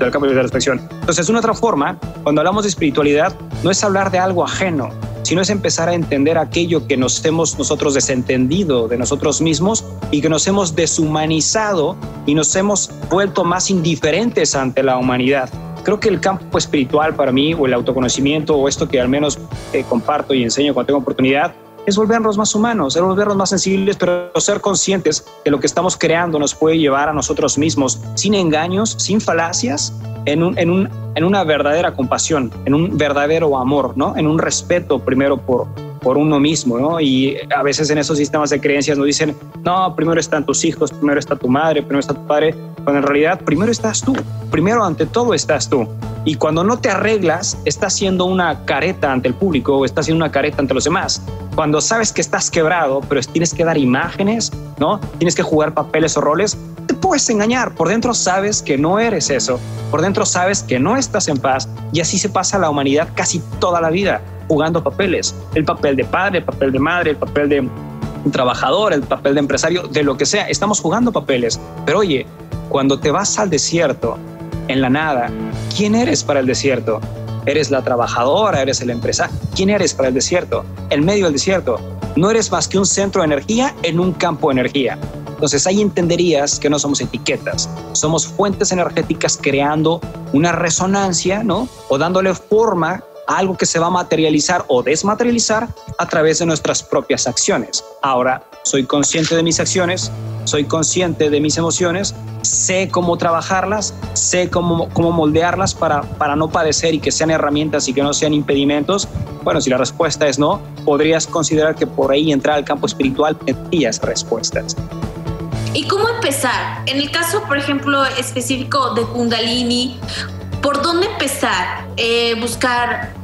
Speaker 3: Al campo de la introspección. Entonces, una otra forma, cuando hablamos de espiritualidad, no es hablar de algo ajeno, sino es empezar a entender aquello que nos hemos nosotros desentendido de nosotros mismos y que nos hemos deshumanizado y nos hemos vuelto más indiferentes ante la humanidad. Creo que el campo espiritual para mí, o el autoconocimiento, o esto que al menos eh, comparto y enseño cuando tengo oportunidad, es volvernos más humanos, es volvernos más sensibles, pero ser conscientes que lo que estamos creando nos puede llevar a nosotros mismos sin engaños, sin falacias, en, un, en, un, en una verdadera compasión, en un verdadero amor, ¿no? en un respeto primero por, por uno mismo, ¿no? Y a veces en esos sistemas de creencias nos dicen, no, primero están tus hijos, primero está tu madre, primero está tu padre, cuando en realidad primero estás tú, primero ante todo estás tú. Y cuando no te arreglas, estás siendo una careta ante el público o estás siendo una careta ante los demás. Cuando sabes que estás quebrado, pero tienes que dar imágenes, ¿no? Tienes que jugar papeles o roles, te puedes engañar. Por dentro sabes que no eres eso. Por dentro sabes que no estás en paz. Y así se pasa la humanidad casi toda la vida jugando papeles. El papel de padre, el papel de madre, el papel de trabajador, el papel de empresario, de lo que sea. Estamos jugando papeles. Pero oye, cuando te vas al desierto, en la nada, ¿quién eres para el desierto? ¿Eres la trabajadora? ¿Eres el empresario? ¿Quién eres para el desierto? En medio del desierto. No eres más que un centro de energía en un campo de energía. Entonces ahí entenderías que no somos etiquetas, somos fuentes energéticas creando una resonancia, ¿no? O dándole forma algo que se va a materializar o desmaterializar a través de nuestras propias acciones. Ahora, soy consciente de mis acciones, soy consciente de mis emociones, sé cómo trabajarlas, sé cómo, cómo moldearlas para, para no padecer y que sean herramientas y que no sean impedimentos. Bueno, si la respuesta es no, podrías considerar que por ahí entrar al campo espiritual tendrías respuestas.
Speaker 2: ¿Y cómo empezar? En el caso, por ejemplo, específico de Kundalini, ¿por dónde empezar? Eh, buscar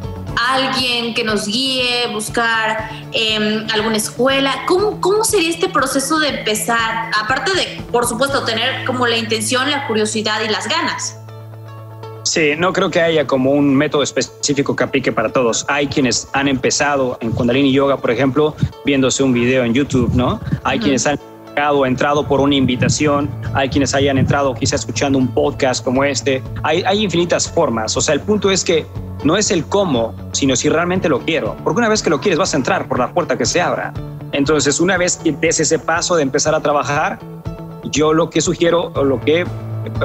Speaker 2: alguien que nos guíe, buscar em, alguna escuela. ¿Cómo, ¿Cómo sería este proceso de empezar? Aparte de, por supuesto, tener como la intención, la curiosidad y las ganas.
Speaker 3: Sí, no creo que haya como un método específico que aplique para todos. Hay quienes han empezado en Kundalini Yoga, por ejemplo, viéndose un video en YouTube, ¿no? Hay quienes han entrado por una invitación, hay quienes hayan entrado quizá escuchando un podcast como este, hay, hay infinitas formas, o sea, el punto es que no es el cómo, sino si realmente lo quiero, porque una vez que lo quieres vas a entrar por la puerta que se abra. Entonces, una vez que des ese paso de empezar a trabajar, yo lo que sugiero o lo que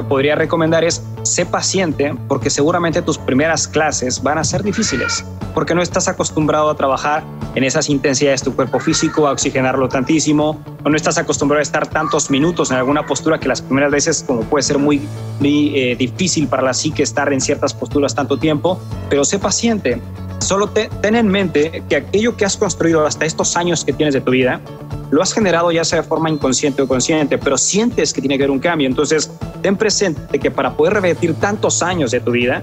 Speaker 3: podría recomendar es sé paciente porque seguramente tus primeras clases van a ser difíciles porque no estás acostumbrado a trabajar en esas intensidades de tu cuerpo físico, a oxigenarlo tantísimo, o no estás acostumbrado a estar tantos minutos en alguna postura que las primeras veces como puede ser muy, eh, difícil para la psique estar en ciertas posturas tanto tiempo, pero sé paciente. Solo ten en mente que aquello que has construido hasta estos años que tienes de tu vida, lo has generado ya sea de forma inconsciente o consciente, pero sientes que tiene que haber un cambio. Entonces, ten presente que para poder revertir tantos años de tu vida,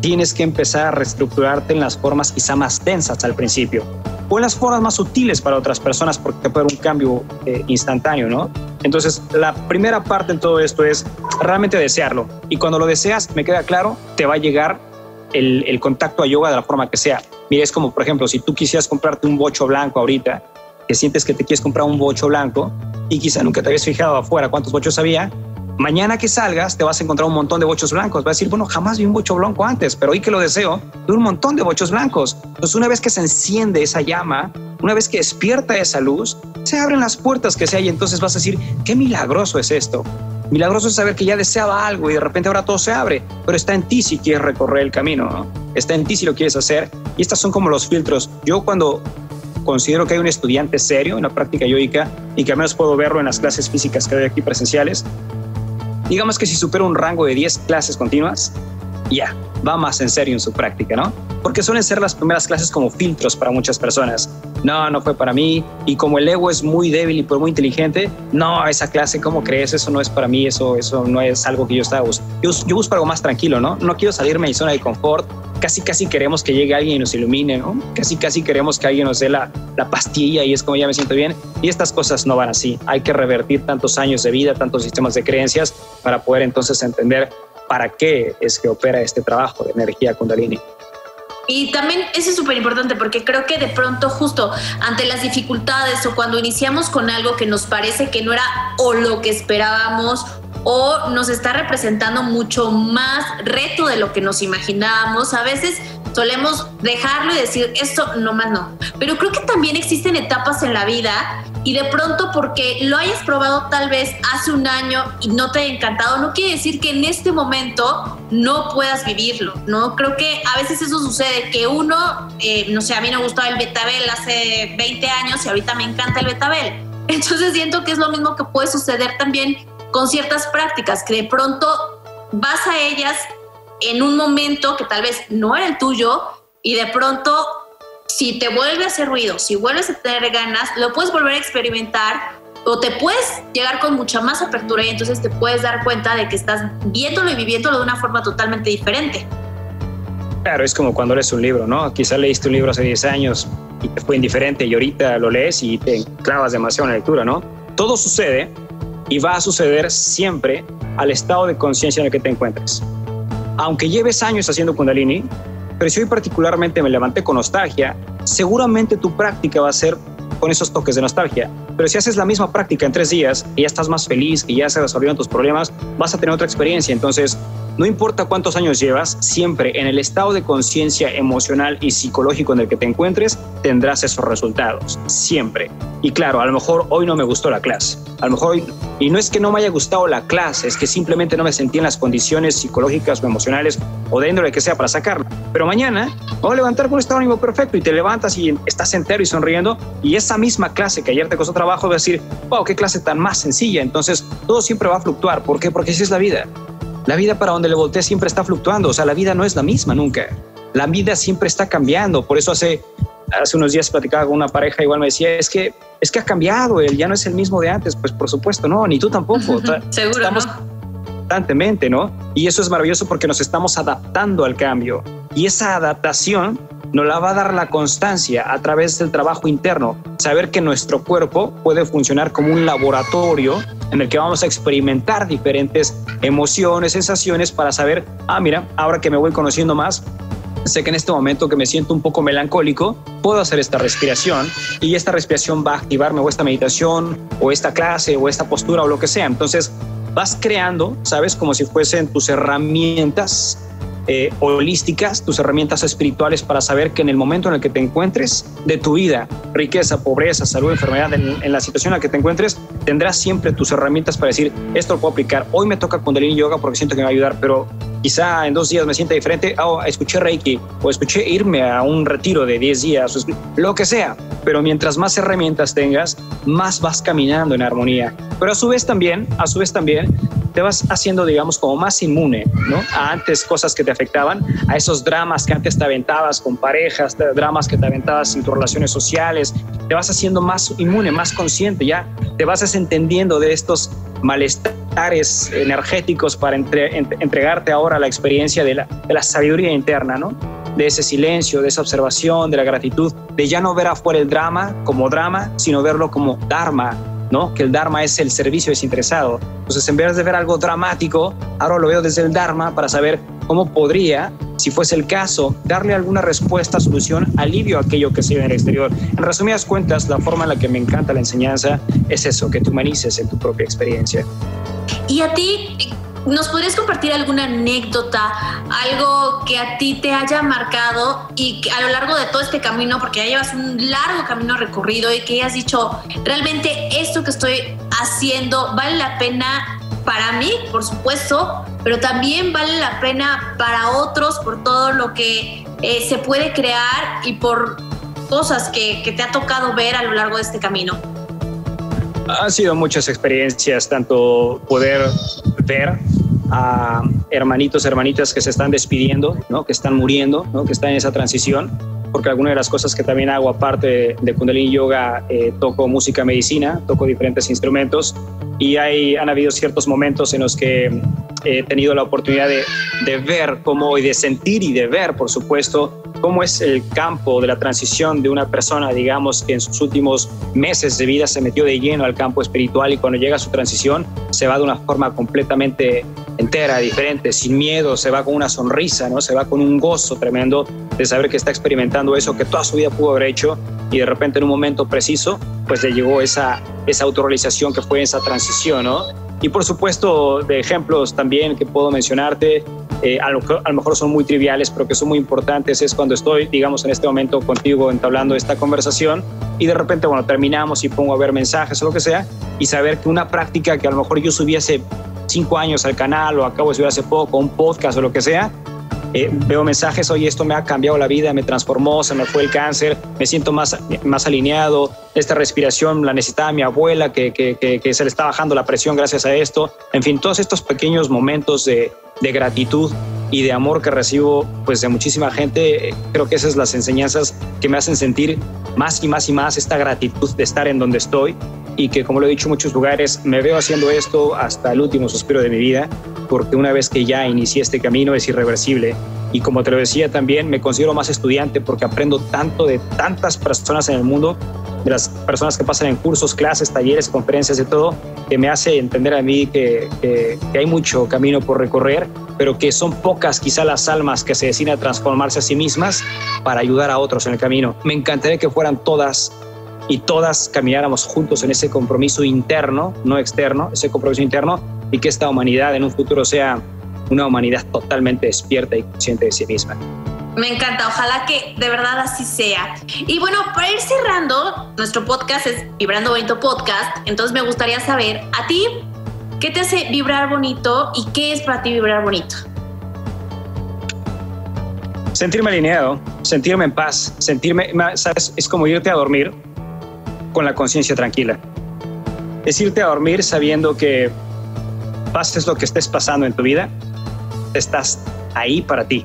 Speaker 3: tienes que empezar a reestructurarte en las formas quizá más tensas al principio o en las formas más sutiles para otras personas porque puede haber un cambio eh, instantáneo, ¿no? Entonces, la primera parte en todo esto es realmente desearlo. Y cuando lo deseas, me queda claro, te va a llegar el, el contacto a yoga de la forma que sea. Mira, es como, por ejemplo, si tú quisieras comprarte un bocho blanco ahorita, sientes que te quieres comprar un bocho blanco y quizá nunca te habías fijado afuera cuántos bochos había, mañana que salgas te vas a encontrar un montón de bochos blancos. Vas a decir, bueno, jamás vi un bocho blanco antes, pero hoy que lo deseo, vi un montón de bochos blancos. Entonces, una vez que se enciende esa llama, una vez que despierta esa luz, se abren las puertas que se hay. Entonces vas a decir, qué milagroso es esto. Milagroso es saber que ya deseaba algo y de repente ahora todo se abre, pero está en ti si quieres recorrer el camino, está en ti si lo quieres hacer. Y estas son como los filtros. Yo cuando considero que hay un estudiante serio en la práctica yoica y que al menos puedo verlo en las clases físicas que doy aquí presenciales, digamos que si supera un rango de 10 clases continuas, ya, va más en serio en su práctica, ¿no? Porque suelen ser las primeras clases como filtros para muchas personas. No, no fue para mí. Y como el ego es muy débil y muy inteligente, no, esa clase, ¿cómo crees? Eso no es para mí, eso, eso no es algo que yo estaba buscando. Yo, yo busco algo más tranquilo, ¿no? No quiero salirme de mi zona de confort. Casi, casi queremos que llegue alguien y nos ilumine, ¿no? Casi, casi queremos que alguien nos dé la, la pastilla y es como ya me siento bien. Y estas cosas no van así. Hay que revertir tantos años de vida, tantos sistemas de creencias para poder entonces entender para qué es que opera este trabajo de energía kundalini.
Speaker 2: Y también eso es súper importante porque creo que de pronto justo ante las dificultades o cuando iniciamos con algo que nos parece que no era o lo que esperábamos o nos está representando mucho más reto de lo que nos imaginábamos, a veces solemos dejarlo y decir esto no más no. Pero creo que también existen etapas en la vida y de pronto porque lo hayas probado tal vez hace un año y no te haya encantado, no quiere decir que en este momento no puedas vivirlo, ¿no? Creo que a veces eso sucede, que uno, eh, no sé, a mí me gustaba el betabel hace 20 años y ahorita me encanta el betabel. Entonces siento que es lo mismo que puede suceder también con ciertas prácticas, que de pronto vas a ellas en un momento que tal vez no era el tuyo y de pronto si te vuelve a hacer ruido, si vuelves a tener ganas, lo puedes volver a experimentar o te puedes llegar con mucha más apertura y entonces te puedes dar cuenta de que estás viéndolo y viviéndolo de una forma totalmente diferente.
Speaker 3: Claro, es como cuando lees un libro, ¿no? Quizás leíste un libro hace 10 años y te fue indiferente y ahorita lo lees y te clavas demasiado en la lectura, ¿no? Todo sucede y va a suceder siempre al estado de conciencia en el que te encuentres. Aunque lleves años haciendo kundalini, pero si hoy particularmente me levanté con nostalgia, seguramente tu práctica va a ser con esos toques de nostalgia. Pero si haces la misma práctica en tres días y ya estás más feliz, y ya se resolvieron tus problemas, vas a tener otra experiencia. Entonces, no importa cuántos años llevas, siempre en el estado de conciencia emocional y psicológico en el que te encuentres, tendrás esos resultados. Siempre. Y claro, a lo mejor hoy no me gustó la clase. A lo mejor hoy, y no es que no me haya gustado la clase, es que simplemente no me sentí en las condiciones psicológicas o emocionales o de índole que sea para sacarla. Pero mañana voy a levantar con un estado ánimo perfecto y te levantas y estás entero y sonriendo. Y esa misma clase que ayer te costó trabajo, vas a decir, wow, qué clase tan más sencilla. Entonces todo siempre va a fluctuar. ¿Por qué? Porque así es la vida. La vida para donde le voltees siempre está fluctuando, o sea, la vida no es la misma nunca. La vida siempre está cambiando, por eso hace, hace unos días platicaba con una pareja, igual me decía, es que, es que ha cambiado, él ya no es el mismo de antes, pues por supuesto, no, ni tú tampoco.
Speaker 2: Seguro,
Speaker 3: estamos constantemente, ¿no? Y eso es maravilloso porque nos estamos adaptando al cambio. Y esa adaptación nos la va a dar la constancia a través del trabajo interno, saber que nuestro cuerpo puede funcionar como un laboratorio en el que vamos a experimentar diferentes emociones, sensaciones para saber, ah, mira, ahora que me voy conociendo más, sé que en este momento que me siento un poco melancólico, puedo hacer esta respiración y esta respiración va a activarme o esta meditación o esta clase o esta postura o lo que sea. Entonces vas creando, ¿sabes? Como si fuesen tus herramientas eh, holísticas, tus herramientas espirituales para saber que en el momento en el que te encuentres de tu vida, riqueza, pobreza, salud, enfermedad, en, la situación en la que te encuentres, tendrás siempre tus herramientas para decir, esto lo puedo aplicar. Hoy me toca Kundalini Yoga porque siento que me va a ayudar, pero quizá en dos días me sienta diferente, oh, escuché Reiki o escuché irme a un retiro de 10 días, lo que sea. Pero mientras más herramientas tengas, más vas caminando en armonía. Pero a su vez también, a su vez también, te vas haciendo, digamos, como más inmune, ¿no? A antes cosas que te afectaban, a esos dramas que antes te aventabas con parejas, dramas que te aventabas en tus relaciones sociales, te vas haciendo más inmune, más consciente, ya te vas desentendiendo de estos malestares energéticos para entregarte ahora a la experiencia de la, de la sabiduría interna, ¿no? de ese silencio, de esa observación, de la gratitud, de ya no ver afuera el drama como drama, sino verlo como dharma, ¿no? Que el Dharma es el servicio desinteresado. Entonces, en vez de ver algo dramático, ahora lo veo desde el Dharma para saber cómo podría, si fuese el caso, darle alguna respuesta, solución, alivio a aquello que se ve en el exterior. En resumidas cuentas, la forma en la que me encanta la enseñanza es eso, que te humanices en tu propia experiencia.
Speaker 2: ¿Y a ti ¿Nos podrías compartir alguna anécdota, algo que a ti te haya marcado y que a lo largo de todo este camino, porque ya llevas un largo camino recorrido y que hayas dicho, realmente esto que estoy haciendo vale la pena para mí, por supuesto, pero también vale la pena para otros por todo lo que eh, se puede crear y por cosas que, que te ha tocado ver a lo largo de este camino?
Speaker 3: Han sido muchas experiencias, tanto poder ver a hermanitos, hermanitas que se están despidiendo, ¿no? que están muriendo, ¿no? que están en esa transición, porque alguna de las cosas que también hago aparte de Kundalini Yoga, eh, toco música medicina, toco diferentes instrumentos y hay, han habido ciertos momentos en los que he tenido la oportunidad de, ver cómo y de sentir y de ver, por supuesto, cómo es el campo de la transición de una persona, digamos, que en sus últimos meses de vida se metió de lleno al campo espiritual y cuando llega su transición se va de una forma completamente entera, diferente, sin miedo, se va con una sonrisa, ¿no? Se va con un gozo tremendo de saber que está experimentando eso que toda su vida pudo haber hecho y de repente en un momento preciso pues le llegó esa, esa autorrealización que fue esa transición, ¿no? Y por supuesto, de ejemplos también que puedo mencionarte, eh, a, lo, a, lo, mejor son muy triviales, pero que son muy importantes, es cuando estoy, digamos, en este momento contigo entablando esta conversación y de repente, bueno, terminamos y pongo a ver mensajes o lo que sea y saber que una práctica que a lo mejor yo subiese cinco años al canal o acabo de subir hace poco, un podcast o lo que sea, eh, veo mensajes, oye, esto me ha cambiado la vida, me transformó, se me fue el cáncer, me siento más, más alineado, esta respiración la necesitaba mi abuela, que, que, se le está bajando la presión gracias a esto. En fin, todos estos pequeños momentos de, de gratitud y de amor que recibo pues de muchísima gente, creo que esas son las enseñanzas que me hacen sentir más y más y más esta gratitud de estar en donde estoy y que como lo he dicho en muchos lugares, me veo haciendo esto hasta el último suspiro de mi vida, porque una vez que ya inicié este camino es irreversible. Y como te lo decía también, me considero más estudiante porque aprendo tanto de tantas personas en el mundo, de las personas que pasan en cursos, clases, talleres, conferencias, de todo, que me hace entender a mí que, hay mucho camino por recorrer, pero que son pocas quizá las almas que se deciden a transformarse a sí mismas para ayudar a otros en el camino. Me encantaría que fueran todas y todas camináramos juntos en ese compromiso interno, no externo, ese compromiso interno, y que esta humanidad en un futuro sea una humanidad totalmente despierta y consciente de sí misma.
Speaker 2: Me encanta, ojalá que de verdad así sea. Y bueno, para ir cerrando, nuestro podcast es Vibrando Bonito Podcast, entonces me gustaría saber a ti, ¿qué te hace vibrar bonito y qué es para ti vibrar bonito?
Speaker 3: Sentirme alineado, sentirme en paz, sentirme, ¿sabes? Es como irte a dormir con la conciencia tranquila. Es irte a dormir sabiendo que pases lo que estés pasando en tu vida, estás ahí para ti.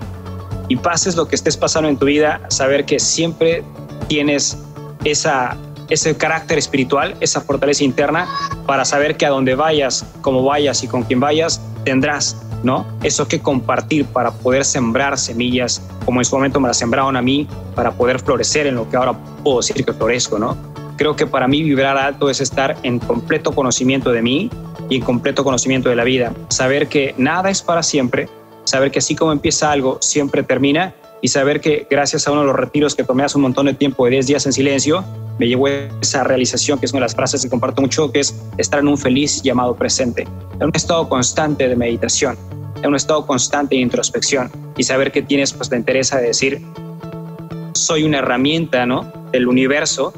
Speaker 3: Y pases lo que estés pasando en tu vida, saber que siempre tienes esa, ese carácter espiritual, esa fortaleza interna para saber que a donde vayas, como vayas y con quien vayas, tendrás ¿no? Eso que compartir para poder sembrar semillas, como en su momento me las sembraron a mí, para poder florecer en lo que ahora puedo decir que florezco, ¿no? Creo que para mí vibrar alto es estar en completo conocimiento de mí y en completo conocimiento de la vida. Saber que nada es para siempre, saber que así como empieza algo, siempre termina y saber que gracias a uno de los retiros que tomé hace un montón de tiempo, de 10 días en silencio, me llevó esa realización, que es una de las frases que comparto mucho, que es estar en un feliz llamado presente, en un estado constante de meditación, en un estado constante de introspección y saber que tienes pues la interés de decir, soy una herramienta ¿no? del universo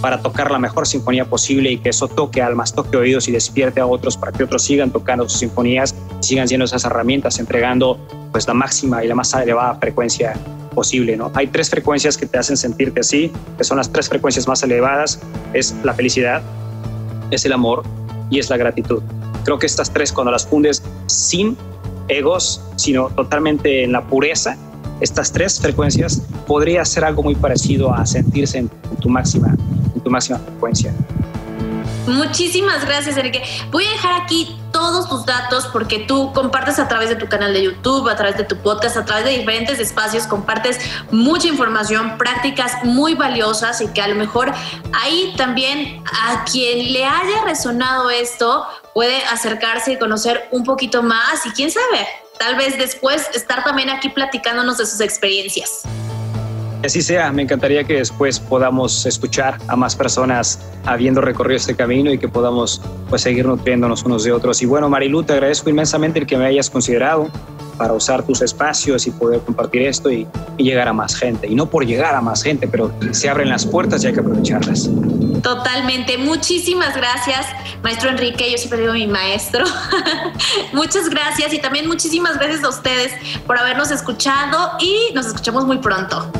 Speaker 3: para tocar la mejor sinfonía posible y que eso toque almas, toque oídos y despierte a otros para que otros sigan tocando sus sinfonías sigan siendo esas herramientas, entregando pues la máxima y la más elevada frecuencia posible, ¿no? Hay tres frecuencias que te hacen sentirte así, que son las tres frecuencias más elevadas, es la felicidad, es el amor y es la gratitud. Creo que estas tres cuando las fundes sin egos, sino totalmente en la pureza, estas tres frecuencias podría ser algo muy parecido a sentirse en tu máxima, máxima frecuencia.
Speaker 2: Muchísimas gracias, Enrique. Voy a dejar aquí todos tus datos porque tú compartes a través de tu canal de YouTube, a través de tu podcast, a través de diferentes espacios, compartes mucha información, prácticas muy valiosas y que a lo mejor ahí también a quien le haya resonado esto puede acercarse y conocer un poquito más y quién sabe, tal vez después estar también aquí platicándonos de sus experiencias.
Speaker 3: Así sea, me encantaría que después podamos escuchar a más personas habiendo recorrido este camino y que podamos pues, seguir nutriéndonos unos de otros. Y bueno, Marilu, te agradezco inmensamente el que me hayas considerado para usar tus espacios y poder compartir esto y, llegar a más gente. Y no por llegar a más gente, pero se abren las puertas y hay que aprovecharlas.
Speaker 2: Totalmente. Muchísimas gracias, maestro Enrique. Yo siempre digo mi maestro. Muchas gracias y también muchísimas gracias a ustedes por habernos escuchado y nos escuchamos muy pronto.